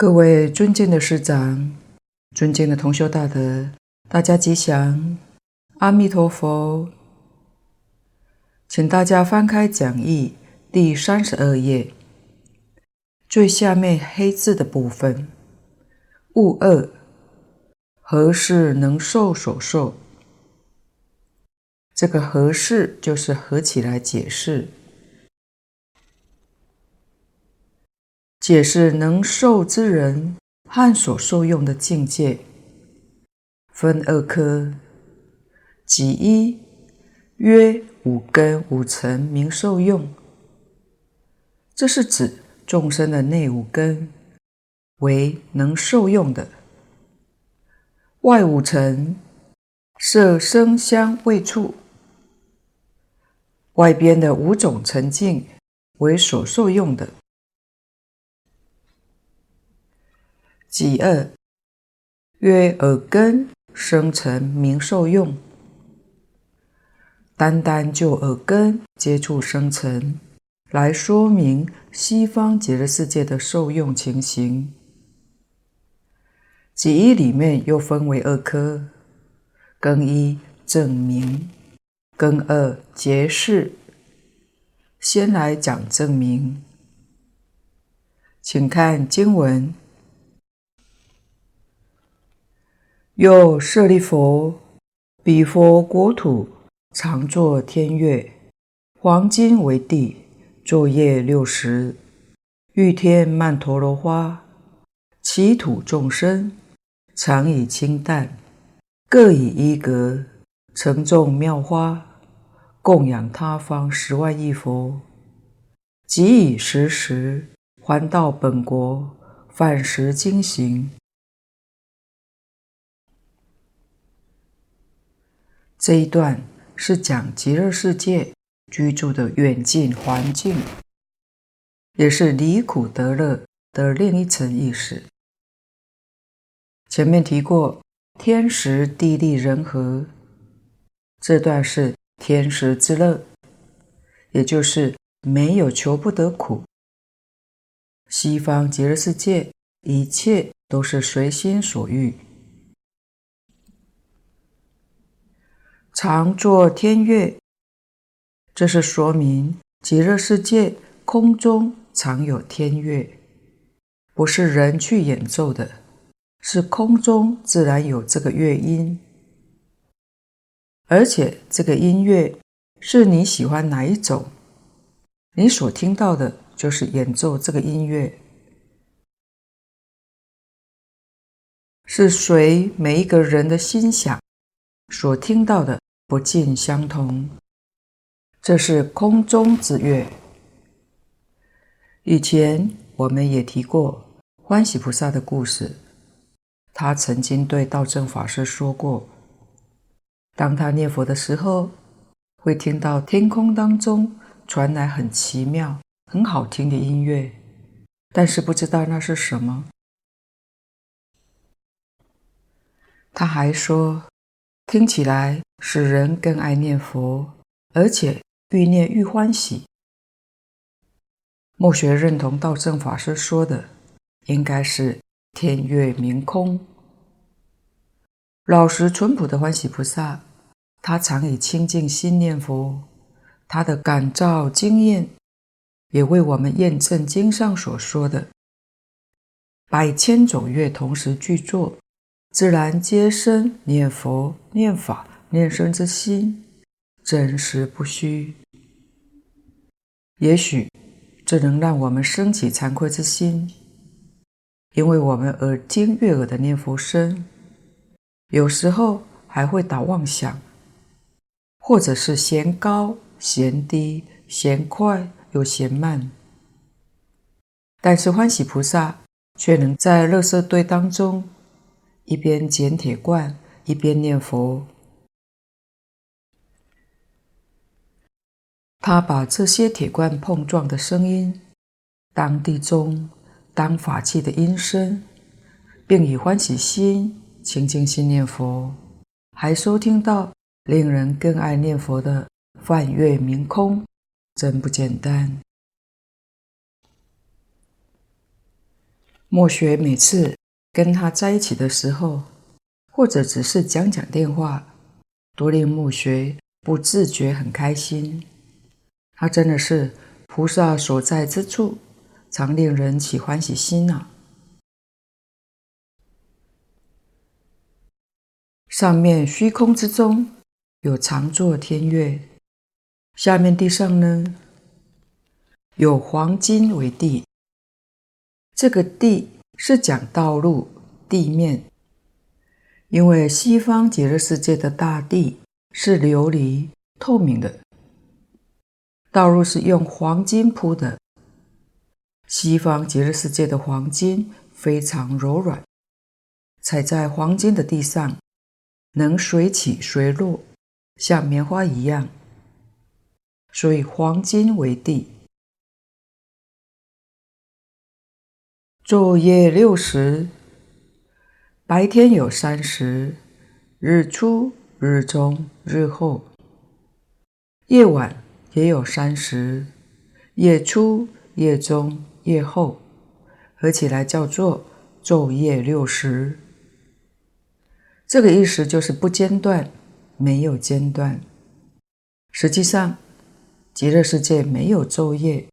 各位尊敬的师长，尊敬的同修大德，大家吉祥，阿弥陀佛。请大家翻开讲义第三十二页，最下面黑字的部分，物二，何事能受所受？这个何事就是合起来解释。解释能受之人和所受用的境界，分二科。即一曰五根五尘名受用，这是指众生的内五根为能受用的，外五尘色声香味触，外边的五种尘境为所受用的。己二曰耳根生尘名受用，单单就耳根接触生尘来说明西方极乐世界的受用情形。己一里面又分为二科：根一证明，根二结释。先来讲证明，请看经文。又舍利弗，彼佛国土常作天乐，黄金为地，作业六十，欲天曼陀罗花，其土众生常以清淡，各以一格承种妙花，供养他方十万亿佛，即以时时还到本国，饭食经行。这一段是讲极乐世界居住的远近环境，也是离苦得乐的另一层意思。前面提过天时地利人和，这段是天时之乐，也就是没有求不得苦。西方极乐世界一切都是随心所欲。常作天乐，这是说明极乐世界空中常有天乐，不是人去演奏的，是空中自然有这个乐音，而且这个音乐是你喜欢哪一种，你所听到的就是演奏这个音乐，是随每一个人的心想所听到的。不尽相同，这是空中之乐。以前我们也提过欢喜菩萨的故事，他曾经对道正法师说过，当他念佛的时候，会听到天空当中传来很奇妙、很好听的音乐，但是不知道那是什么。他还说，听起来。使人更爱念佛，而且愈念愈欢喜。末学认同道正法师说的，应该是天乐明空。老实淳朴的欢喜菩萨，他常以清净心念佛，他的感召经验，也为我们验证经上所说的百千种乐同时具作，自然皆生念佛念法。念生之心，真实不虚。也许这能让我们升起惭愧之心，因为我们耳听悦耳的念佛声，有时候还会打妄想，或者是嫌高、嫌低、嫌快又嫌慢。但是欢喜菩萨却能在垃圾堆当中，一边捡铁罐，一边念佛。他把这些铁罐碰撞的声音当地中，当法器的音声，并以欢喜心、清净心念佛，还收听到令人更爱念佛的梵乐鸣空，真不简单。莫学每次跟他在一起的时候，或者只是讲讲电话，都令莫学不自觉很开心。他真的是菩萨所在之处，常令人起欢喜心呐、啊。上面虚空之中有常坐天乐，下面地上呢，有黄金为地。这个地是讲道路地面，因为西方极乐世界的大地是琉璃透明的，道路是用黄金铺的。西方极乐世界的黄金非常柔软，踩在黄金的地上，能随起随落，像棉花一样，所以黄金为地。昼夜六时，白天有三时，日出、日中、日后；夜晚也有三十，夜初、夜中、夜后，合起来叫做昼夜六时。这个意思就是不间断，没有间断。实际上，极乐世界没有昼夜。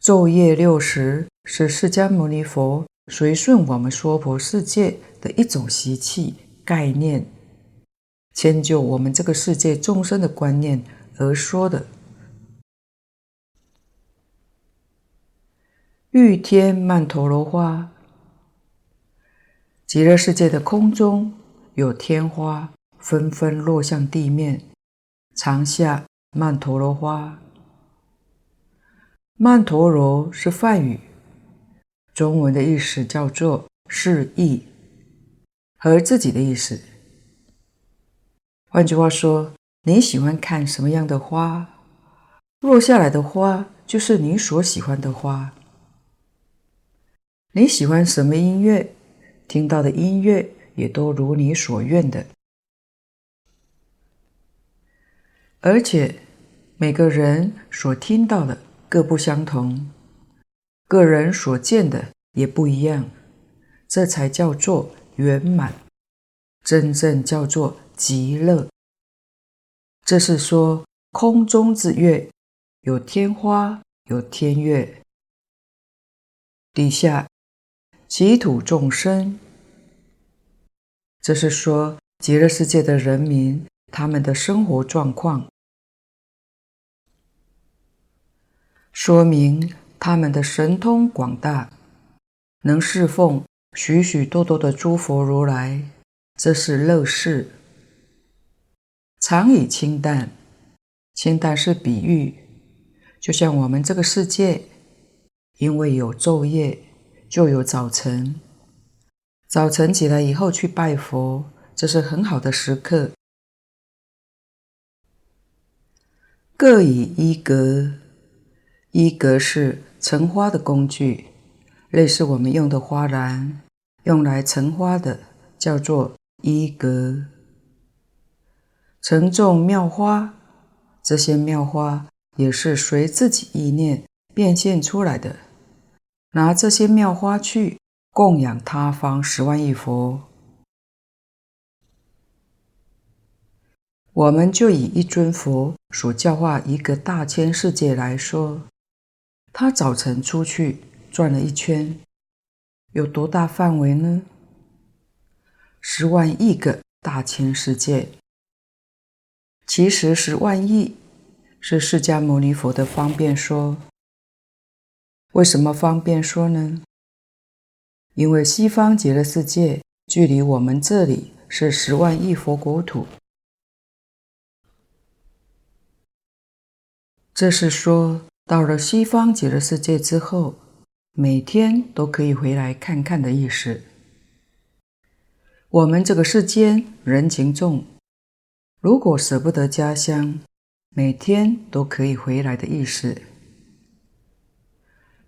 昼夜六时是释迦牟尼佛随顺我们娑婆世界的一种习气概念，迁就我们这个世界众生的观念而说的。玉天曼陀罗花，极乐世界的空中有天花纷纷落向地面，长下曼陀罗花。曼陀罗是梵语，中文的意思叫做示意和自己的意思。换句话说，你喜欢看什么样的花，落下来的花就是你所喜欢的花。你喜欢什么音乐，听到的音乐也都如你所愿的。而且每个人所听到的。各不相同，个人所见的也不一样，这才叫做圆满，真正叫做极乐。这是说空中之月，有天花，有天月，底下其土众生。这是说极乐世界的人民，他们的生活状况。说明他们的神通广大，能侍奉许许多多的诸佛如来，这是乐事。常以清淡，清淡是比喻，就像我们这个世界，因为有昼夜，就有早晨。早晨起来以后去拜佛，这是很好的时刻。各以一格，一格是盛花的工具，类似我们用的花篮，用来盛花的叫做一格。盛种妙花，这些妙花也是随自己意念变现出来的。拿这些妙花去供养他方十万亿佛，我们就以一尊佛所教化一个大千世界来说。他早晨出去转了一圈，有多大范围呢？十万亿个大千世界。其实十万亿是释迦牟尼佛的方便说。为什么方便说呢？因为西方极乐世界距离我们这里是十万亿佛国土。这是说。到了西方极乐世界之后，每天都可以回来看看的意思。我们这个世间人情重，如果舍不得家乡，每天都可以回来的意思。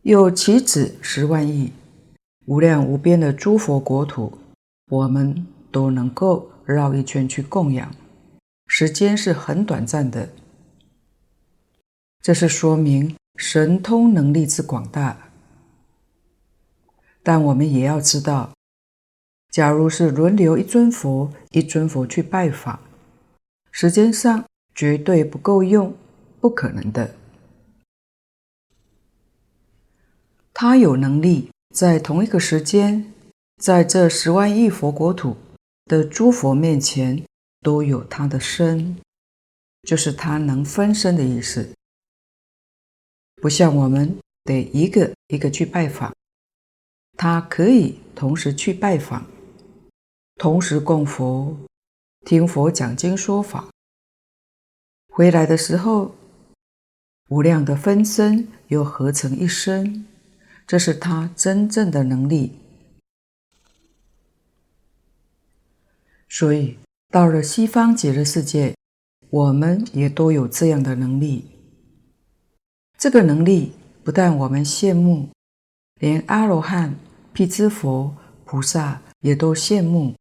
有岂止十万亿，无量无边的诸佛国土，我们都能够绕一圈去供养，时间是很短暂的。这是说明神通能力之广大。但我们也要知道，假如是轮流一尊佛一尊佛去拜访，时间上绝对不够用，不可能的。他有能力在同一个时间，在这十万亿佛国土的诸佛面前，都有他的身，就是他能分身的意思。不像我们得一个一个去拜访。他可以同时去拜访，同时供佛，听佛讲经说法。回来的时候，无量的分身又合成一身，这是他真正的能力。所以到了西方极乐世界，我们也都有这样的能力。这个能力不但我们羡慕。连阿罗汉、辟支佛、菩萨也都羡慕。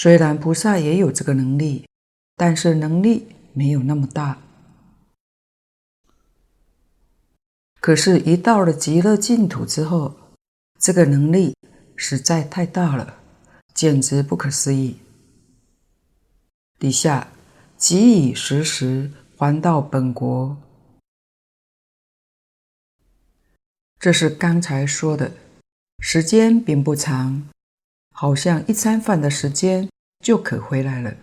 虽然菩萨也有这个能力，但是能力没有那么大。可是，一到了极乐净土之后，这个能力实在太大了，简直不可思议。底下即以时时还到本国。这是刚才说的，时间并不长，好像一餐饭的时间就可回来了。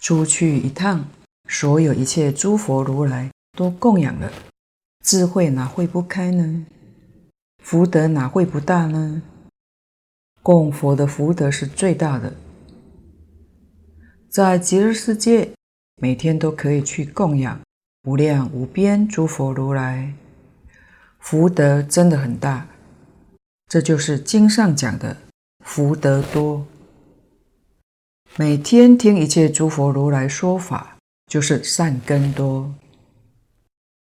出去一趟，所有一切诸佛如来都供养了，智慧哪会不开呢？福德哪会不大呢？供佛的福德是最大的，在极乐世界，每天都可以去供养无量无边诸佛如来。福德真的很大，这就是经上讲的福德多。每天听一切诸佛如来说法，就是善根多。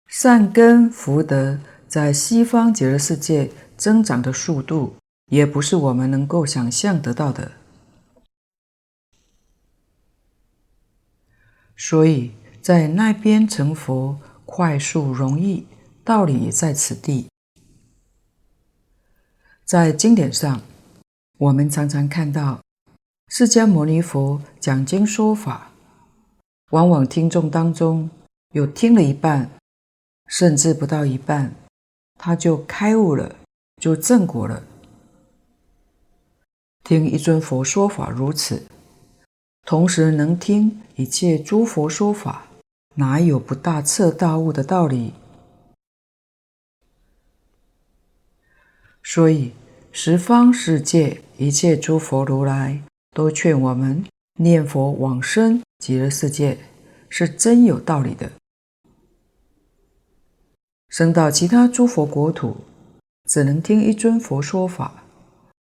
善根福德在西方极乐世界增长的速度，也不是我们能够想象得到的。所以在那边成佛，快速容易。道理也在此地，在经典上，我们常常看到释迦牟尼佛讲经说法，往往听众当中有听了一半，甚至不到一半，他就开悟了，就证果了。听一尊佛说法如此，同时能听一切诸佛说法，哪有不大彻大悟的道理？所以，十方世界一切诸佛如来都劝我们念佛往生极乐世界，是真有道理的。生到其他诸佛国土，只能听一尊佛说法；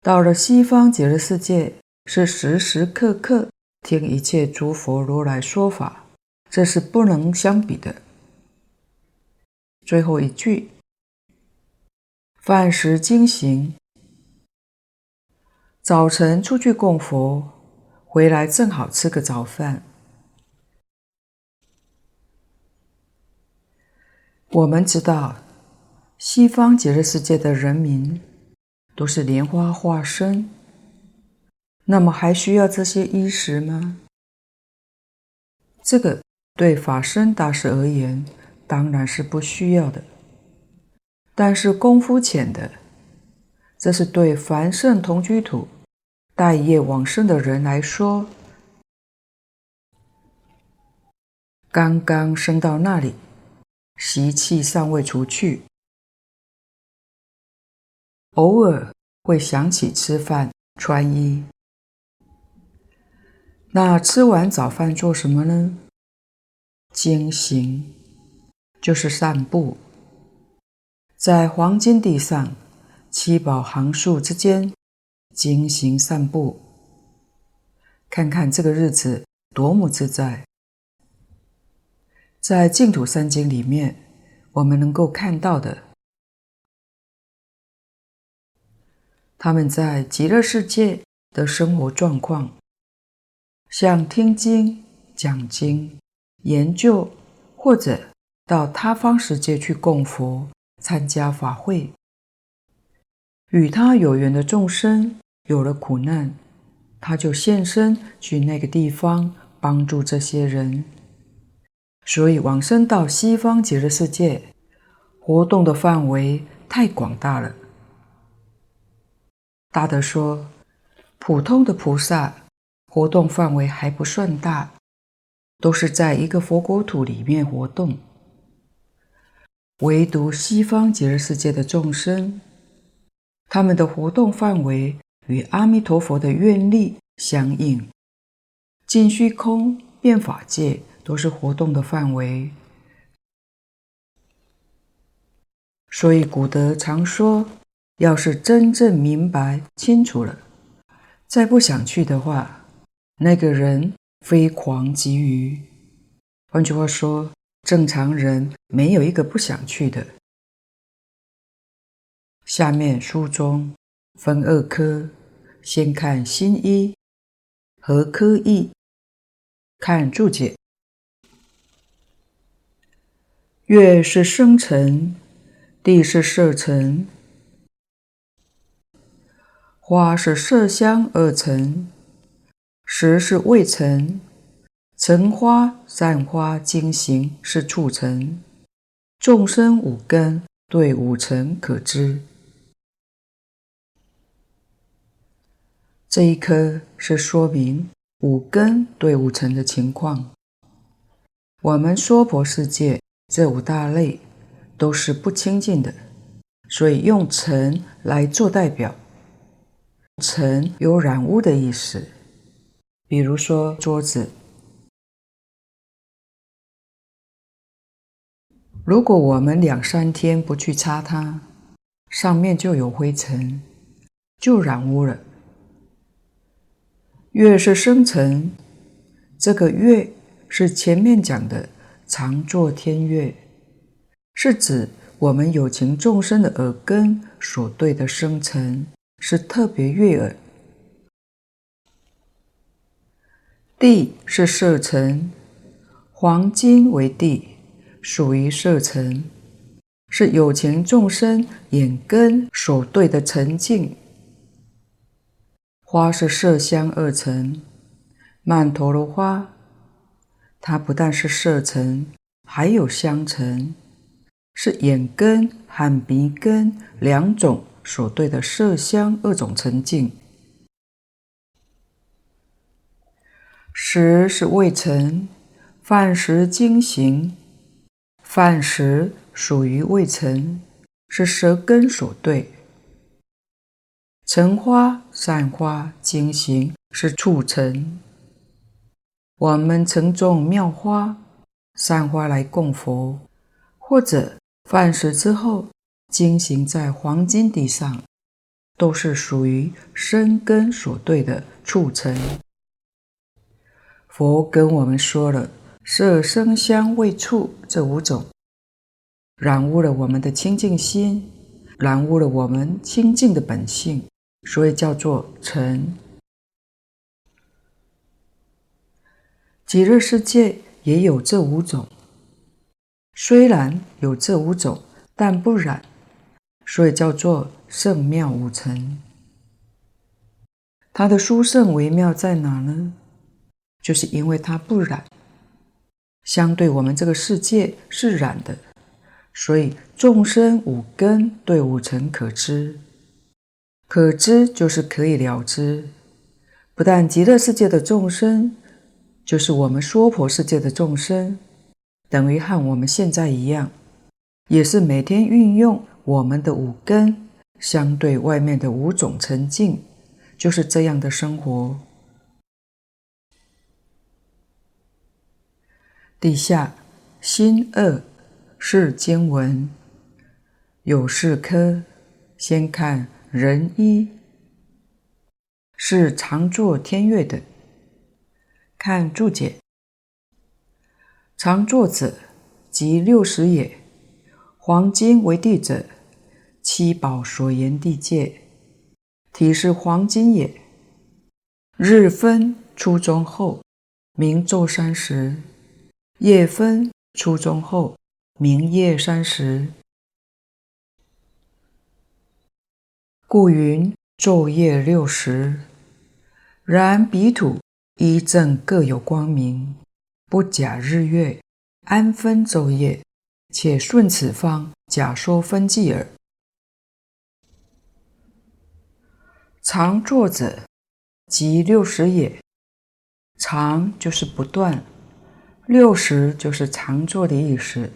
到了西方极乐世界，是时时刻刻听一切诸佛如来说法，这是不能相比的。最后一句。饭食经行，早晨出去供佛，回来正好吃个早饭。我们知道，西方极乐世界的人民都是莲花化身，那么还需要这些衣食吗？这个对法身大师而言，当然是不需要的。但是功夫浅的，这是对凡圣同居土待业往生的人来说，刚刚升到那里，习气尚未除去，偶尔会想起吃饭穿衣。那吃完早饭做什么呢？经行，就是散步。在黄金地上，七宝行树之间，经行散步，看看这个日子多么自在。在净土三经里面，我们能够看到的，他们在极乐世界的生活状况，像听经、讲经、研究，或者到他方世界去供佛。参加法会，与他有缘的众生有了苦难，他就现身去那个地方帮助这些人。所以往生到西方极乐世界，活动的范围太广大了。大德说，普通的菩萨活动范围还不算大，都是在一个佛国土里面活动。唯独西方极乐世界的众生，他们的活动范围与阿弥陀佛的愿力相应，尽虚空、遍法界都是活动的范围。所以古德常说，要是真正明白清楚了，再不想去的话，那个人非狂即愚。换句话说，正常人没有一个不想去的。下面书中分二科，先看新一和科义，看注解。月是生辰，地是色尘，花是色香二尘，时是味尘，尘花散花经行是触尘，众生五根对五尘可知。这一颗是说明五根对五尘的情况。我们娑婆世界这五大类都是不清净的，所以用尘来做代表。尘有染污的意思，比如说桌子，如果我们两三天不去擦它，上面就有灰尘，就染污了。月是生辰，这个月是前面讲的常作天月，是指我们有情众生的耳根所对的生辰，是特别悦耳。地是色尘，黄金为地，属于色尘，是有情众生眼根所对的尘境。花是色香二尘，曼陀罗花，它不但是色尘，还有香尘，是眼根和鼻根两种所对的色香二种尘境。食是味尘，饭食经行，饭食属于味尘，是舌根所对。尘花散花经行是促成。我们曾种妙花，散花来供佛，或者饭食之后经行在黄金地上，都是属于生根所对的促成。佛跟我们说了色声香味触这五种，染污了我们的清净心，染污了我们清净的本性。所以叫做尘。极乐世界也有这五种，虽然有这五种，但不染，所以叫做圣妙五尘。它的殊胜微妙在哪呢？就是因为它不染，相对我们这个世界是染的，所以众生五根对五尘可知。可知就是可以了知，不但极乐世界的众生，就是我们娑婆世界的众生，等于和我们现在一样，也是每天运用我们的五根，相对外面的五种尘境，就是这样的生活。底下心二是经文，有事科，先看。人一是常作天月的，看注解。常作者，即六十也。黄金为地者，七宝所言地界，体是黄金也。日分初中后，名昼三时；夜分初中后，名夜三时。故云昼夜六时。然彼土一正各有光明，不假日月，安分昼夜，且顺此方假说分际耳。常作者，即六十也。常就是不断，六十就是常作的意思，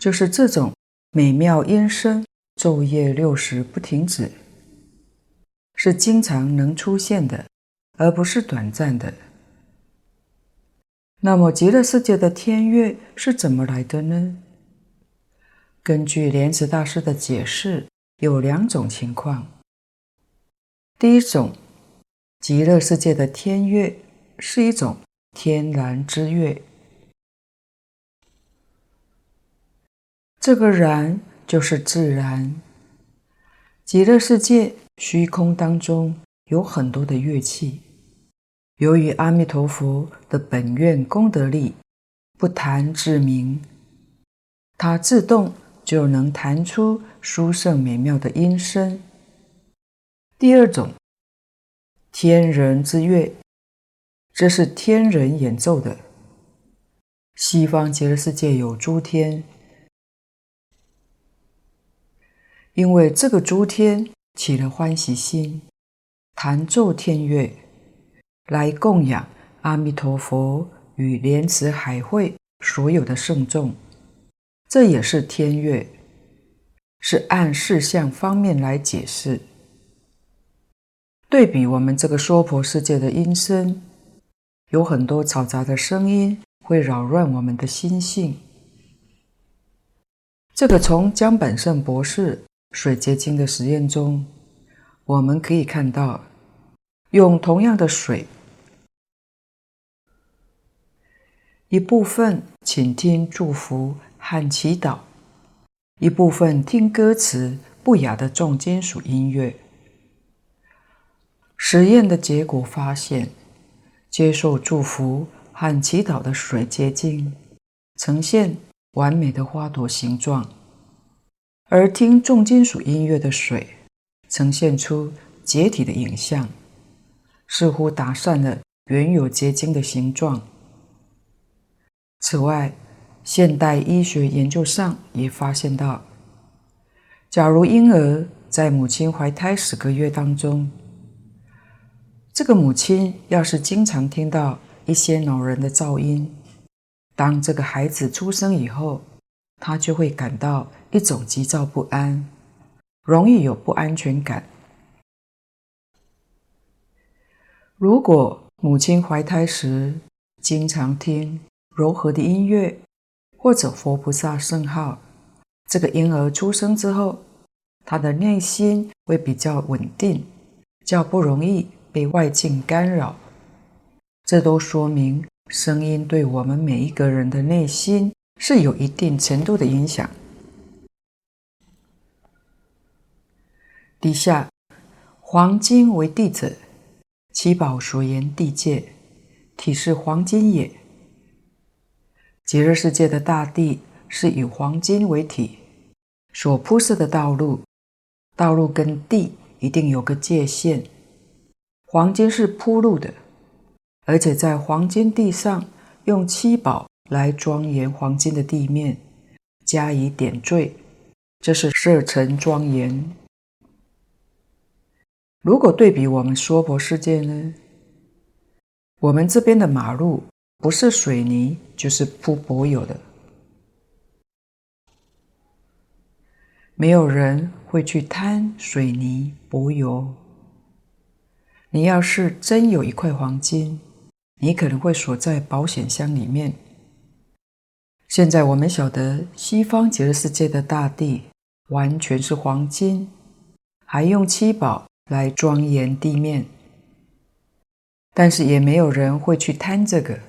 就是这种美妙音声，昼夜六时不停止，是经常能出现的，而不是短暂的。那么极乐世界的天乐是怎么来的呢？根据莲池大师的解释，有两种情况。第一种，极乐世界的天乐是一种天然之乐，这个然就是自然。极乐世界虚空当中有很多的乐器，由于阿弥陀佛的本愿功德力不弹自鸣，它自动就能弹出殊胜美妙的音声。第二种，天人之乐，这是天人演奏的。西方极乐世界有诸天，因为这个诸天起了欢喜心，弹奏天乐，来供养阿弥陀佛与莲池海会所有的圣众，这也是天乐，是按事项方面来解释。对比我们这个娑婆世界的音声，有很多嘈杂的声音会扰乱我们的心性。这个从江本胜博士水结晶的实验中，我们可以看到，用同样的水，一部分倾听祝福和祈祷，一部分听歌词不雅的重金属音乐。实验的结果发现，接受祝福和祈祷的水结晶呈现完美的花朵形状，而听重金属音乐的水呈现出解体的影像，似乎打散了原有结晶的形状。此外，现代医学研究上也发现到，假如婴儿在母亲怀胎十个月当中，这个母亲要是经常听到一些恼人的噪音，当这个孩子出生以后，他就会感到一种急躁不安，容易有不安全感。如果母亲怀胎时经常听柔和的音乐或者佛菩萨圣号，这个婴儿出生之后，他的内心会比较稳定，较不容易。被外境干扰，这都说明声音对我们每一个人的内心是有一定程度的影响。底下，黄金为地者，七宝所言地界，体是黄金也。极乐世界的大地是以黄金为体，所铺设的道路，道路跟地一定有个界限。黄金是铺路的，而且在黄金地上用七宝来庄严黄金的地面，加以点缀，这是色尘庄严。如果对比我们娑婆世界呢？我们这边的马路不是水泥就是铺柏油的，没有人会去贪水泥柏油。你要是真有一块黄金，你可能会锁在保险箱里面。现在我们晓得西方极乐世界的大地完全是黄金，还用七宝来庄严地面，但是也没有人会去贪这个，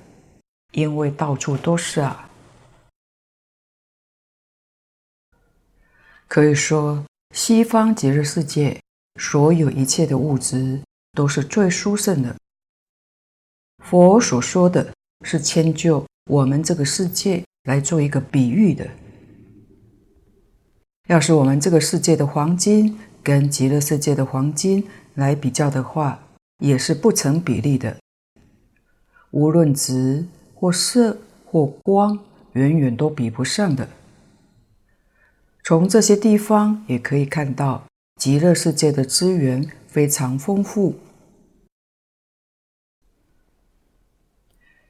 因为到处都是啊。可以说，西方极乐世界所有一切的物质。都是最殊胜的。佛所说的是迁就我们这个世界来做一个比喻的。要是我们这个世界的黄金跟极乐世界的黄金来比较的话，也是不成比例的。无论值或色或光，远远都比不上的。从这些地方也可以看到，极乐世界的资源非常丰富。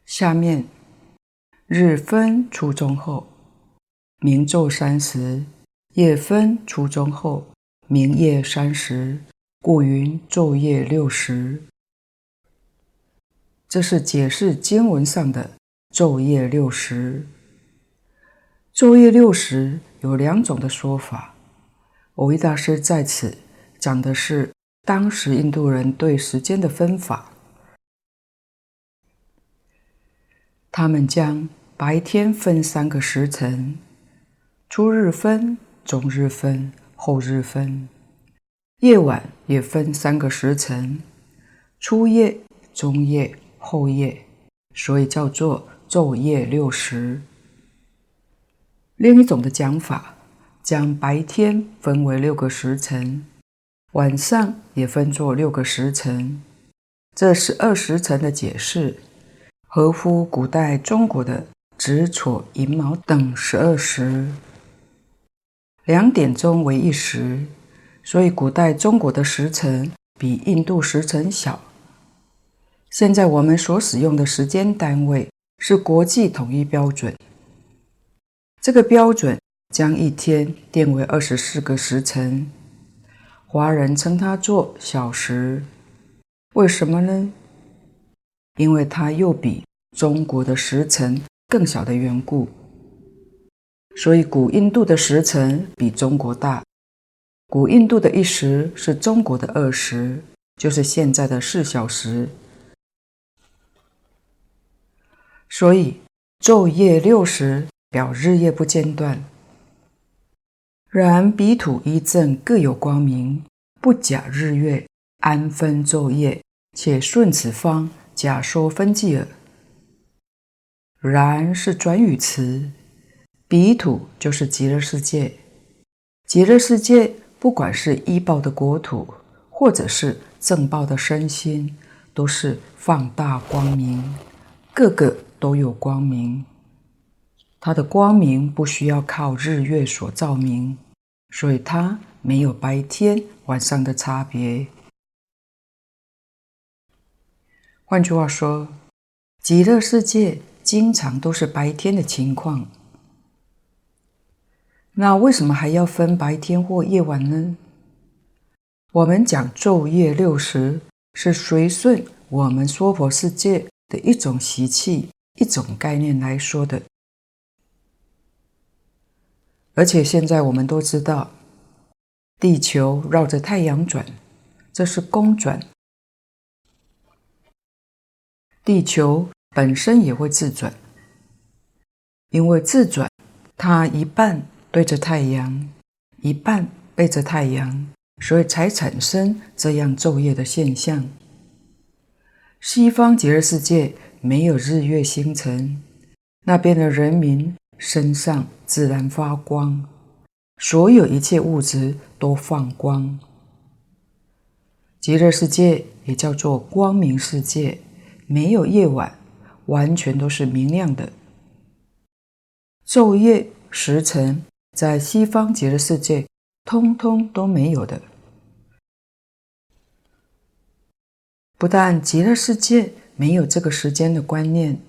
下面，日分初中后，明昼三时；夜分初中后，明夜三时。故云昼夜六时。这是解释经文上的昼夜六时。昼夜六时有两种的说法。蕅益大师在此讲的是当时印度人对时间的分法。他们将白天分三个时辰：初日分、中日分、后日分；夜晚也分三个时辰：初夜、中夜、后夜。所以叫做昼夜六时。另一种的讲法，将白天分为六个时辰，晚上也分作六个时辰。这十二时辰的解释。合乎古代中国的子丑寅卯等十二时，两点钟为一时，所以古代中国的时辰比印度时辰小。现在我们所使用的时间单位是国际统一标准，这个标准将一天定为二十四个时辰，华人称它做小时。为什么呢？因为它又比中国的时辰更小的缘故，所以古印度的时辰比中国大。古印度的一时是中国的二时，就是现在的四小时。所以昼夜六时表日夜不间断。然彼土一正各有光明，不假日月，安分昼夜，且顺此方。假说分际耳。然是转语词，彼土就是极乐世界。极乐世界不管是依报的国土，或者是正报的身心，都是放大光明，个个都有光明。它的光明不需要靠日月所照明，所以它没有白天晚上的差别。换句话说，极乐世界经常都是白天的情况。那为什么还要分白天或夜晚呢？我们讲昼夜六时，是随顺我们娑婆世界的一种习气、一种概念来说的。而且现在我们都知道，地球绕着太阳转，这是公转。地球本身也会自转，因为自转，它一半对着太阳，一半背着太阳，所以才产生这样昼夜的现象。西方极乐世界没有日月星辰，那边的人民身上自然发光，所有一切物质都放光。极乐世界也叫做光明世界。没有夜晚，完全都是明亮的。昼夜时辰在西方极乐世界通通都没有的。不但极乐世界没有这个时间的观念，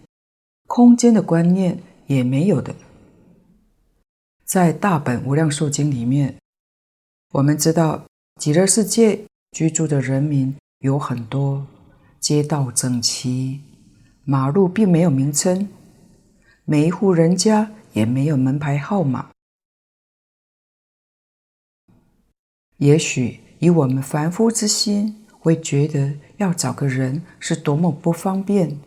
空间的观念也没有的。在大本无量寿经里面，我们知道极乐世界居住的人民有很多。街道整齐，马路并没有名称，每一户人家也没有门牌号码。也许以我们凡夫之心，会觉得要找个人是多么不方便。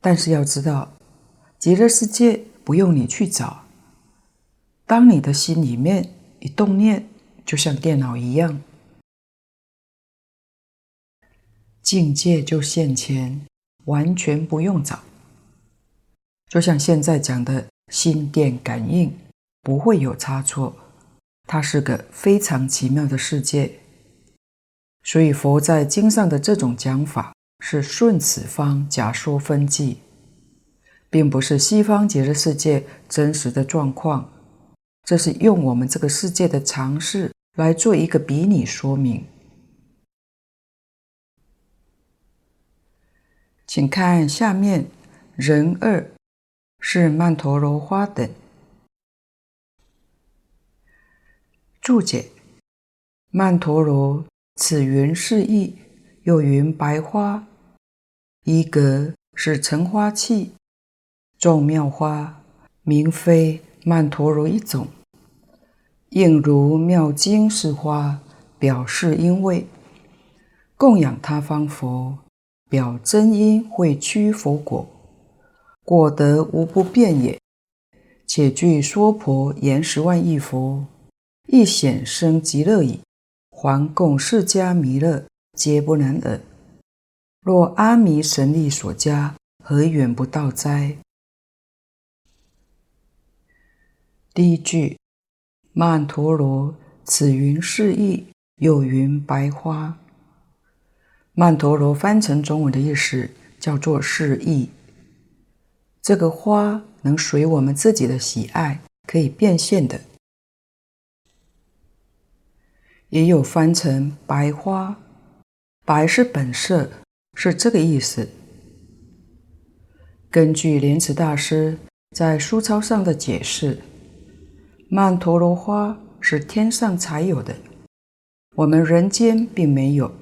但是要知道，极乐世界不用你去找，当你的心里面一动念，就像电脑一样。境界就现前，完全不用找。就像现在讲的心电感应，不会有差错。它是个非常奇妙的世界。所以佛在经上的这种讲法是顺此方假说分际，并不是西方极乐世界真实的状况，这是用我们这个世界的常识来做一个比拟说明。请看下面，人二是曼陀罗花等。注解：曼陀罗。此云是意，又云白花。一格是成花器，众妙花，名非曼陀罗一种，应如妙经是花，表示因位，供养他方佛，表真因会趋佛果，果德无不变也。且据说婆言十万亿佛，亦显生极乐矣。还共释迦弥勒，皆不能尔。若阿弥神力所加，何远不到哉？第一句，曼陀罗，此云是意，又云白花。曼陀罗翻成中文的意思叫做是意。这个花能随我们自己的喜爱，可以变现的。也有翻成白花，白是本色，是这个意思。根据莲池大师在书钞上的解释，曼陀罗花是天上才有的，我们人间并没有。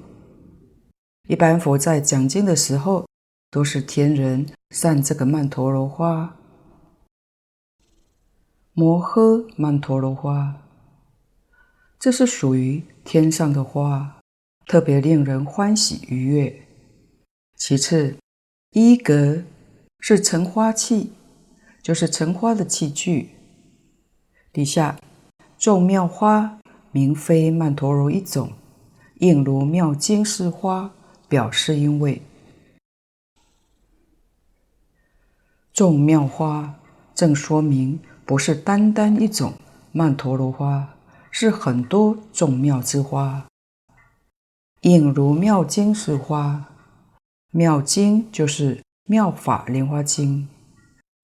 一般佛在讲经的时候，都是天人散这个曼陀罗花，摩诃曼陀罗花。这是属于天上的花，特别令人欢喜愉悦。其次，一格是盛花器，就是盛花的器具。底下，众妙花，名非曼陀罗一种，应如妙经是花，表示因为。众妙花，正说明不是单单一种曼陀罗花。是很多种妙之花，应如妙经是花。妙经就是《妙法莲华经》，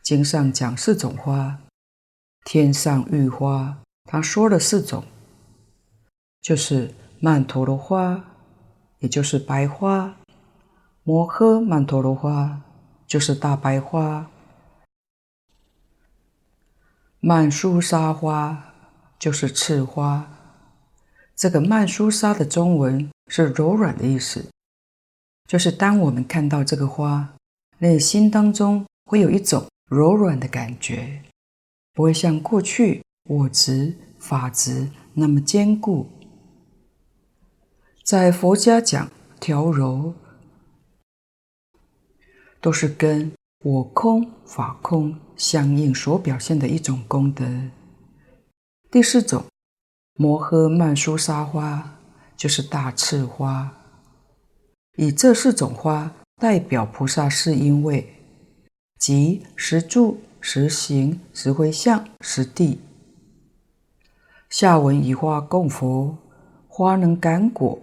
经上讲四种花，天上玉花，他说了四种，就是曼陀罗花，也就是白花；摩诃曼陀罗花，就是大白花；曼殊沙花。就是赤花，这个曼殊沙的中文是柔软的意思，就是当我们看到这个花，内心当中会有一种柔软的感觉，不会像过去我执、法执那么坚固。在佛家讲调柔，都是跟我空、法空相应所表现的一种功德。第四种，摩诃曼殊沙花就是大赤花，以这四种花代表菩萨是因为，即实住、实行、实回向、实地。下文以花供佛，花能感果，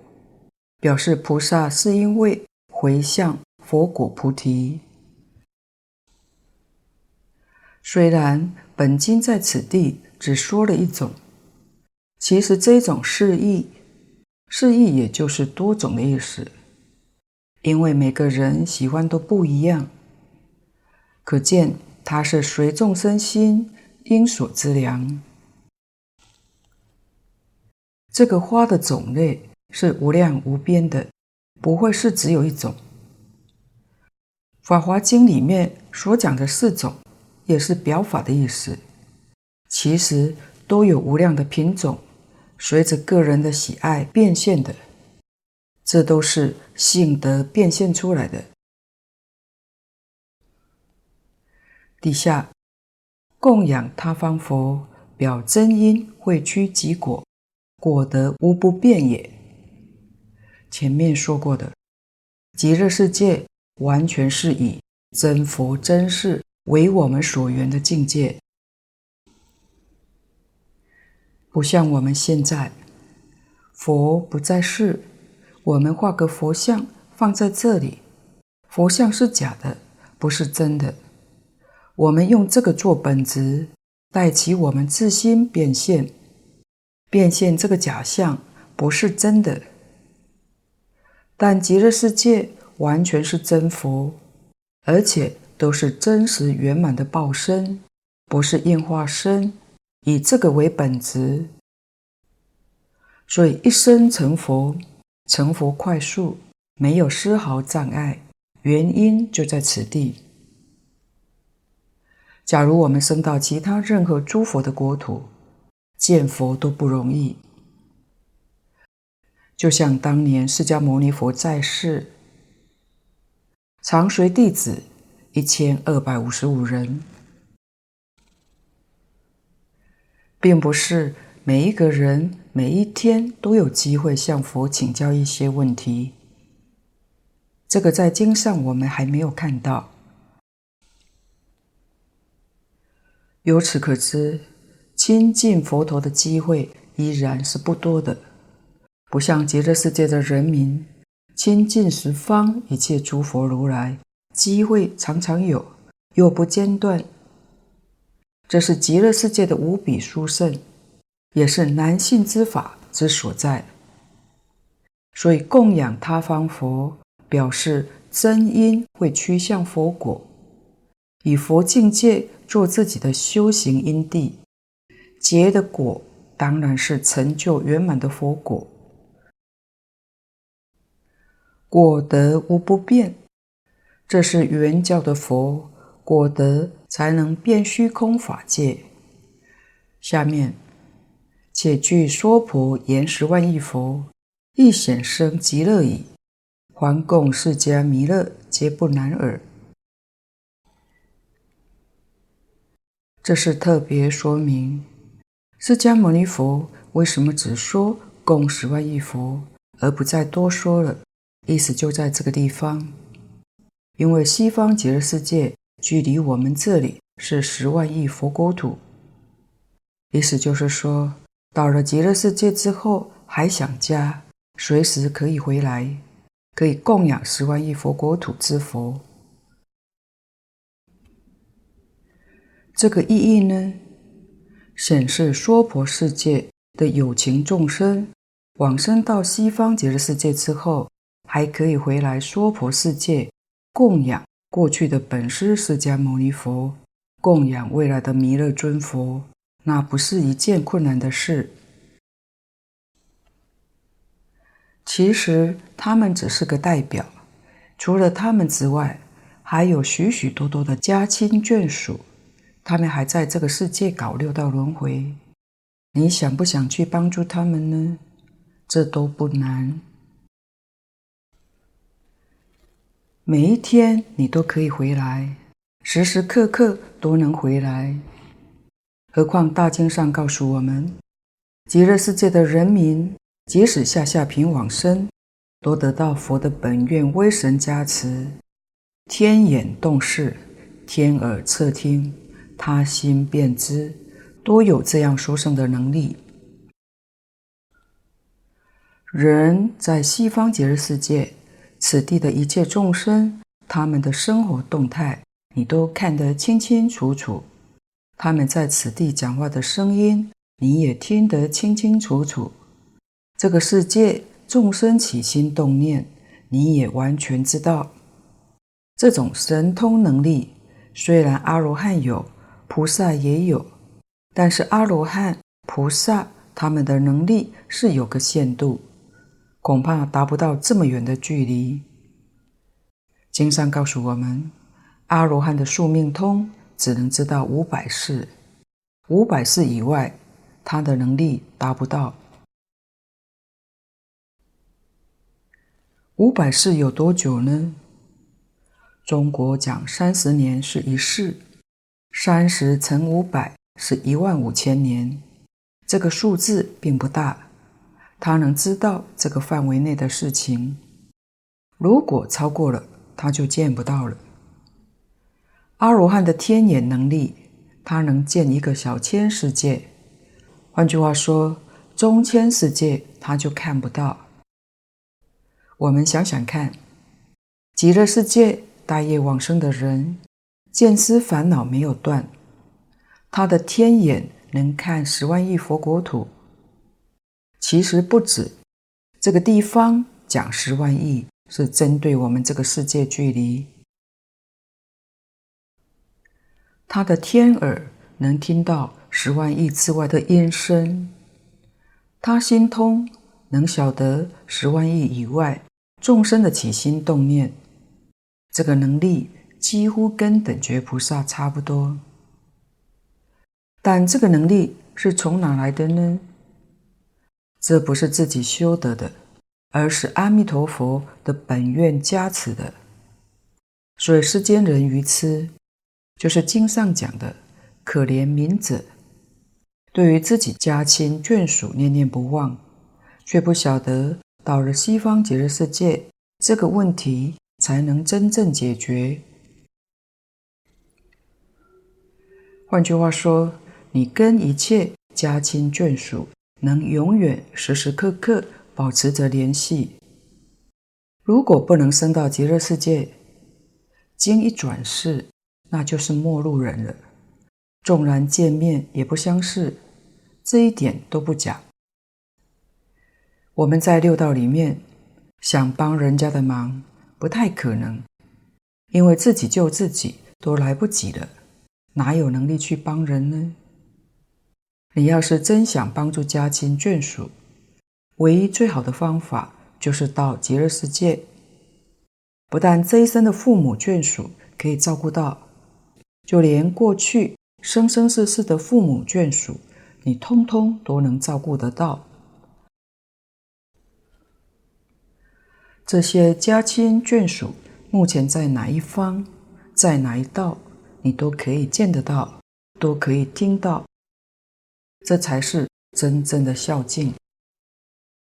表示菩萨是因为回向佛果菩提。虽然本经在此地。只说了一种，其实这种是意，是意也就是多种的意思，因为每个人喜欢都不一样，可见它是随众生心因所之量。这个花的种类是无量无边的，不会是只有一种。《法华经》里面所讲的四种，也是表法的意思。其实都有无量的品种，随着个人的喜爱变现的，这都是性德变现出来的。底下供养他方佛，表真因会趋极果，果德无不变也。前面说过的，极乐世界完全是以真佛真事为我们所缘的境界。不像我们现在，佛不在世，我们画个佛像放在这里，佛像是假的，不是真的。我们用这个做本质，带起我们自心变现，变现这个假象不是真的。但极乐世界完全是真佛，而且都是真实圆满的报身，不是应化身，以这个为本质。所以一生成佛，成佛快速，没有丝毫障碍，原因就在此地。假如我们生到其他任何诸佛的国土，见佛都不容易。就像当年释迦牟尼佛在世，常随弟子一千二百五十五人，并不是每一个人每一天都有机会向佛请教一些问题。这个在经上我们还没有看到。由此可知，亲近佛陀的机会依然是不多的，不像极乐世界的人民，亲近十方一切诸佛如来，机会常常有，又不间断。这是极乐世界的无比殊胜，也是男性之法之所在。所以供养他方佛，表示真因会趋向佛果，以佛境界。做自己的修行因地，结的果当然是成就圆满的佛果。果德无不变，这是圆教的佛果德才能变虚空法界。下面，且具娑婆言十万亿佛，亦显生极乐矣，还供释迦弥勒，皆不难耳。这是特别说明，释迦牟尼佛为什么只说供十万亿佛，而不再多说了？意思就在这个地方，因为西方极乐世界距离我们这里是十万亿佛国土，意思就是说，到了极乐世界之后还想家，随时可以回来，可以供养十万亿佛国土之佛。这个意义呢，显示娑婆世界的有情众生往生到西方极乐世界之后，还可以回来娑婆世界供养过去的本师释迦牟尼佛，供养未来的弥勒尊佛，那不是一件困难的事。其实他们只是个代表，除了他们之外，还有许许多多的家亲眷属。他们还在这个世界搞六道轮回，你想不想去帮助他们呢？这都不难。每一天你都可以回来，时时刻刻都能回来。何况大经上告诉我们，极乐世界的人民，即使下下品往生，都得到佛的本愿威神加持，天眼洞视，天耳侧听。他心辨知，都有这样殊胜的能力。人在西方极乐世界，此地的一切众生，他们的生活动态，你都看得清清楚楚；他们在此地讲话的声音，你也听得清清楚楚。这个世界众生起心动念，你也完全知道。这种神通能力，虽然阿罗汉有。菩萨也有，但是阿罗汉、菩萨他们的能力是有个限度，恐怕达不到这么远的距离。经上告诉我们，阿罗汉的宿命通只能知道五百世，五百世以外，他的能力达不到。五百世有多久呢？中国讲三十年是一世。三十乘五百是一万五千年，这个数字并不大，他能知道这个范围内的事情。如果超过了，他就见不到了。阿罗汉的天眼能力，他能见一个小千世界，换句话说，中千世界他就看不到。我们想想看，极乐世界大业往生的人，见思烦恼没有断，他的天眼能看十万亿佛国土。其实不止这个地方讲十万亿，是针对我们这个世界距离。他的天耳能听到十万亿之外的音声，他心通能晓得十万亿以外众生的起心动念，这个能力几乎跟等觉菩萨差不多。但这个能力是从哪来的呢？这不是自己修得的，而是阿弥陀佛的本愿加持的。所以世间人愚痴，就是经上讲的可怜民者，对于自己家亲眷属念念不忘，却不晓得。到了西方极乐世界，这个问题才能真正解决。换句话说，你跟一切家亲眷属能永远时时刻刻保持着联系。如果不能升到极乐世界，经一转世，那就是陌路人了。纵然见面也不相识，这一点都不假。我们在六道里面想帮人家的忙，不太可能，因为自己救自己都来不及了，哪有能力去帮人呢？你要是真想帮助家亲眷属，唯一最好的方法就是到极乐世界，不但这一生的父母眷属可以照顾到，就连过去生生世世的父母眷属，你通通都能照顾得到。这些家亲眷属目前在哪一方，在哪一道，你都可以见得到，都可以听到，这才是真正的孝敬。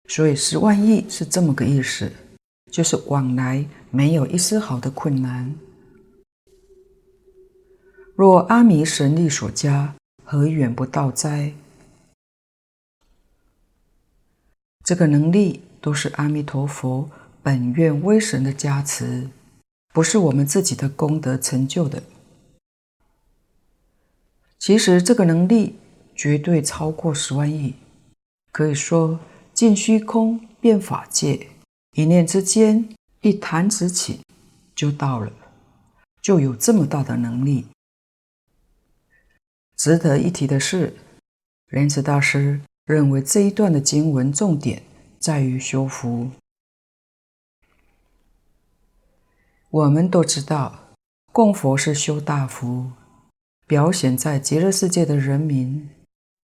所以十万亿是这么个意思，就是往来没有一丝毫的困难。若阿弥神力所加，何远不到哉？这个能力都是阿弥陀佛。本愿威神的加持，不是我们自己的功德成就的。其实这个能力绝对超过十万亿，可以说尽虚空遍法界，一念之间，一弹指起就到了，就有这么大的能力。值得一提的是，莲池大师认为这一段的经文重点在于修福。我们都知道，供佛是修大福，表显在极乐世界的人民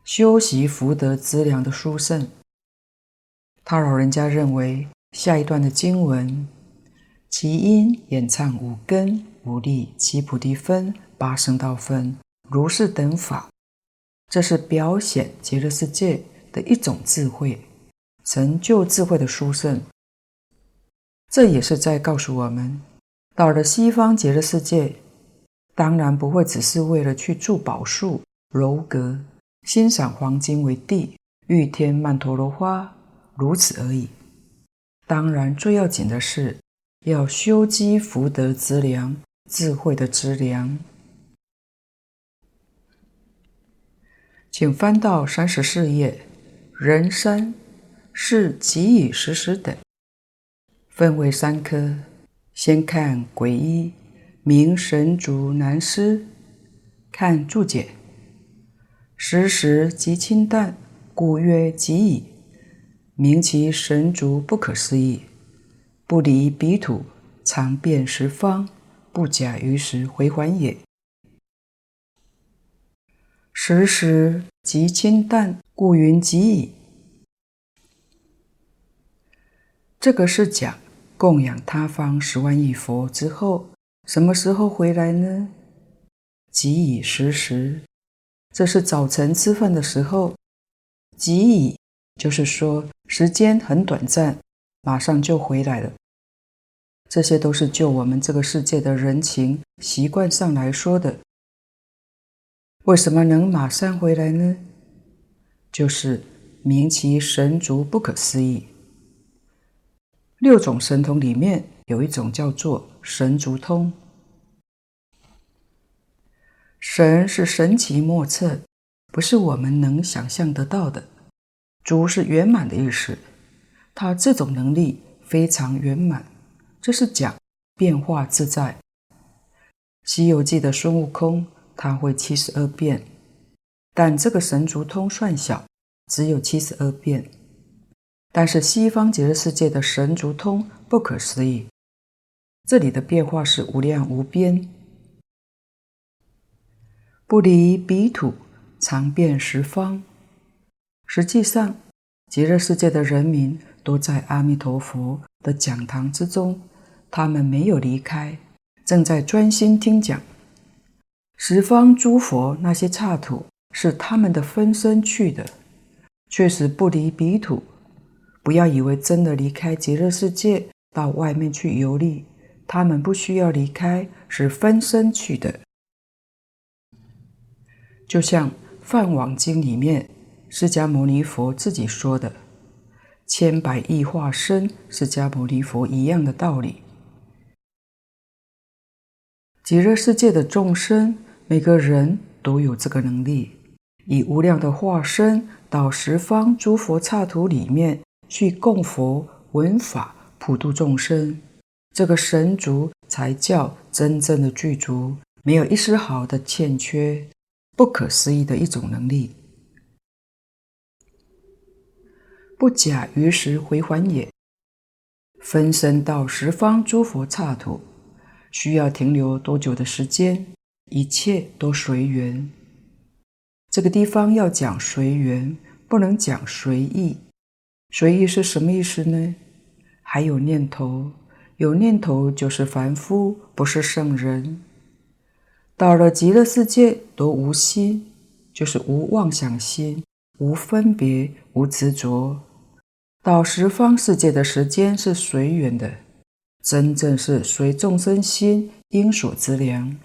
修习福德资粮的殊胜。他老人家认为，下一段的经文，其因演唱五根、五力、七菩提分、八圣道分、如是等法，这是表显极乐世界的一种智慧，成就智慧的殊胜。这也是在告诉我们。到了西方极乐世界，当然不会只是为了去住宝树楼阁、欣赏黄金为地、欲天曼陀罗花如此而已。当然，最要紧的是要修积福德资粮、智慧的资粮。请翻到三十四页，人生是即以时时等，分为三科。先看鬼一，名神足难思。看注解，时时即清淡，故曰即矣。名其神足不可思议，不离彼土，常遍十方，不假于时回还也。时时即清淡，故云即以。这个是讲。供养他方十万亿佛之后，什么时候回来呢？即以时时，这是早晨吃饭的时候。即以就是说时间很短暂，马上就回来了。这些都是就我们这个世界的人情习惯上来说的。为什么能马上回来呢？就是名其神足不可思议。六种神通里面有一种叫做神足通。神是神奇莫测，不是我们能想象得到的。足是圆满的意思，他这种能力非常圆满，这是讲变化自在。《西游记》的孙悟空，他会七十二变，但这个神足通算小，只有七十二变。但是西方极乐世界的神足通不可思议，这里的变化是无量无边，不离彼土，常遍十方。实际上，极乐世界的人民都在阿弥陀佛的讲堂之中，他们没有离开，正在专心听讲。十方诸佛那些刹土是他们的分身去的，确实不离彼土。不要以为真的离开极乐世界到外面去游历，他们不需要离开，是分身去的。就像《梵网经》里面。释迦牟尼佛自己说的“千百亿化身释迦牟尼佛”一样的道理。极乐世界的众生，每个人都有这个能力，以无量的化身到十方诸佛刹土里面去供佛、闻法、普度众生。这个神足才叫真正的具足，没有一丝毫的欠缺，不可思议的一种能力。不假于时回还也。分身到十方诸佛刹土，需要停留多久的时间？一切都随缘。这个地方要讲随缘，不能讲随意。随意是什么意思呢？还有念头，有念头就是凡夫，不是圣人。到了极乐世界都无心，就是无妄想心，无分别，无执着。到十方世界的时间是随缘的，真正是随众生心应所之量。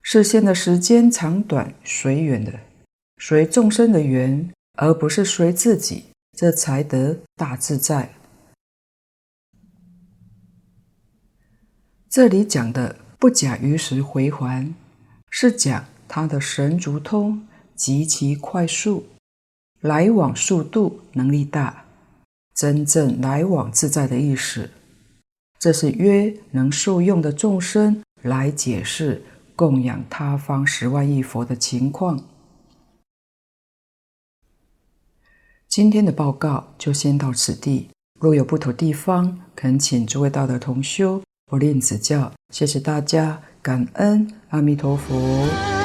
示现的时间长短随缘的，随众生的缘，而不是随自己，这才得大自在。这里讲的不假于时回还，是讲他的神足通极其快速，来往速度能力大。真正来往自在的意思，这是约能受用的众生来解释供养他方十万亿佛的情况。今天的报告就先到此地，若有不妥地方，恳请诸位道德同修不吝指教。谢谢大家，感恩阿弥陀佛。